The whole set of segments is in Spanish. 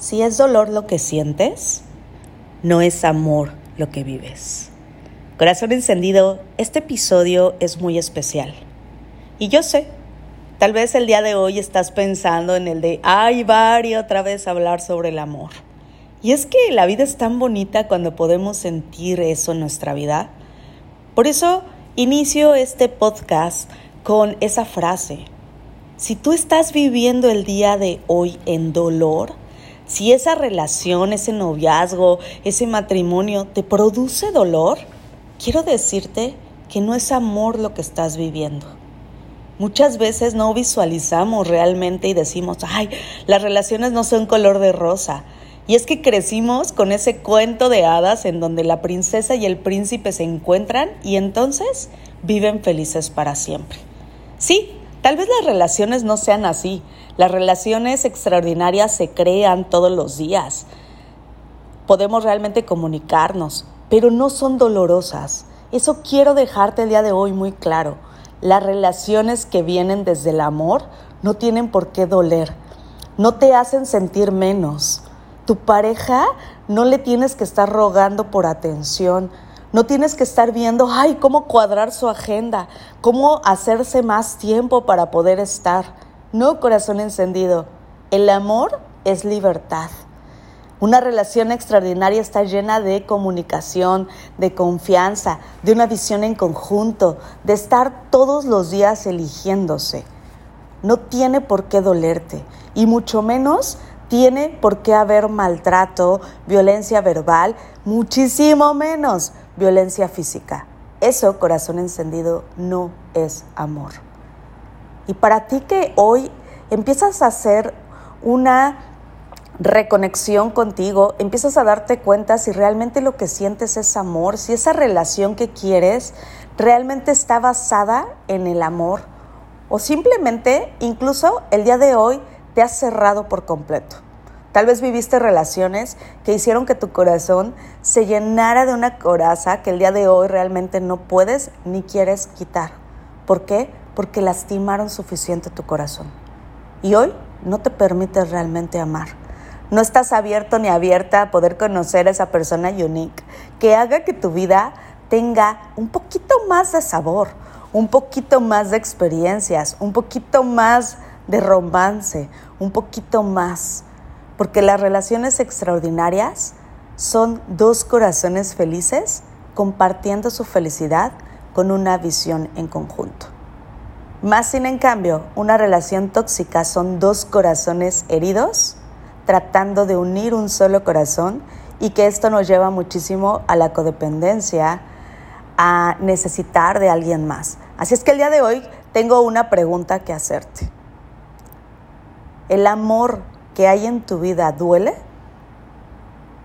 Si es dolor lo que sientes, no es amor lo que vives. Corazón encendido, este episodio es muy especial. Y yo sé, tal vez el día de hoy estás pensando en el de, ay, Vari, otra vez hablar sobre el amor. Y es que la vida es tan bonita cuando podemos sentir eso en nuestra vida. Por eso inicio este podcast con esa frase. Si tú estás viviendo el día de hoy en dolor, si esa relación, ese noviazgo, ese matrimonio te produce dolor, quiero decirte que no es amor lo que estás viviendo. Muchas veces no visualizamos realmente y decimos, ay, las relaciones no son color de rosa. Y es que crecimos con ese cuento de hadas en donde la princesa y el príncipe se encuentran y entonces viven felices para siempre. Sí, Tal vez las relaciones no sean así. Las relaciones extraordinarias se crean todos los días. Podemos realmente comunicarnos, pero no son dolorosas. Eso quiero dejarte el día de hoy muy claro. Las relaciones que vienen desde el amor no tienen por qué doler. No te hacen sentir menos. Tu pareja no le tienes que estar rogando por atención no tienes que estar viendo, ay, cómo cuadrar su agenda, cómo hacerse más tiempo para poder estar. No, corazón encendido. El amor es libertad. Una relación extraordinaria está llena de comunicación, de confianza, de una visión en conjunto, de estar todos los días eligiéndose. No tiene por qué dolerte y mucho menos tiene por qué haber maltrato, violencia verbal, muchísimo menos violencia física. Eso, corazón encendido, no es amor. Y para ti que hoy empiezas a hacer una reconexión contigo, empiezas a darte cuenta si realmente lo que sientes es amor, si esa relación que quieres realmente está basada en el amor o simplemente incluso el día de hoy te has cerrado por completo. Tal vez viviste relaciones que hicieron que tu corazón se llenara de una coraza que el día de hoy realmente no puedes ni quieres quitar. ¿Por qué? Porque lastimaron suficiente tu corazón. Y hoy no te permites realmente amar. No estás abierto ni abierta a poder conocer a esa persona unique que haga que tu vida tenga un poquito más de sabor, un poquito más de experiencias, un poquito más de romance, un poquito más porque las relaciones extraordinarias son dos corazones felices compartiendo su felicidad con una visión en conjunto. Más sin en cambio, una relación tóxica son dos corazones heridos tratando de unir un solo corazón y que esto nos lleva muchísimo a la codependencia, a necesitar de alguien más. Así es que el día de hoy tengo una pregunta que hacerte. ¿El amor que hay en tu vida duele?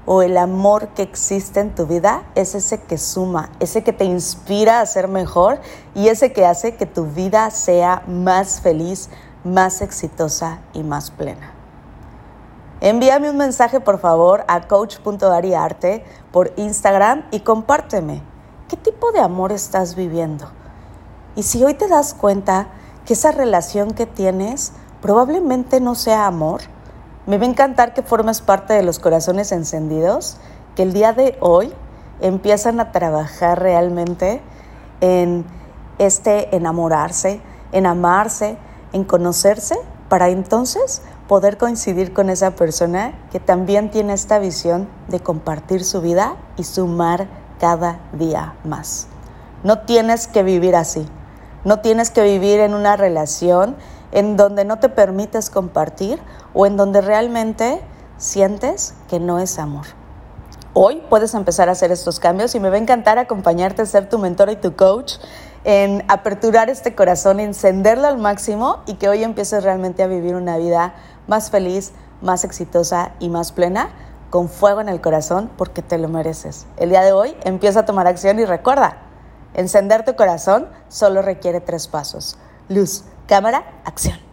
¿O el amor que existe en tu vida es ese que suma, ese que te inspira a ser mejor y ese que hace que tu vida sea más feliz, más exitosa y más plena? Envíame un mensaje por favor a coach.ariarte por Instagram y compárteme qué tipo de amor estás viviendo. Y si hoy te das cuenta que esa relación que tienes probablemente no sea amor, me va a encantar que formes parte de los corazones encendidos, que el día de hoy empiezan a trabajar realmente en este enamorarse, en amarse, en conocerse, para entonces poder coincidir con esa persona que también tiene esta visión de compartir su vida y sumar cada día más. No tienes que vivir así, no tienes que vivir en una relación en donde no te permites compartir o en donde realmente sientes que no es amor. Hoy puedes empezar a hacer estos cambios y me va a encantar acompañarte, ser tu mentor y tu coach en aperturar este corazón, encenderlo al máximo y que hoy empieces realmente a vivir una vida más feliz, más exitosa y más plena, con fuego en el corazón porque te lo mereces. El día de hoy empieza a tomar acción y recuerda, encender tu corazón solo requiere tres pasos. Luz, cámara, acción.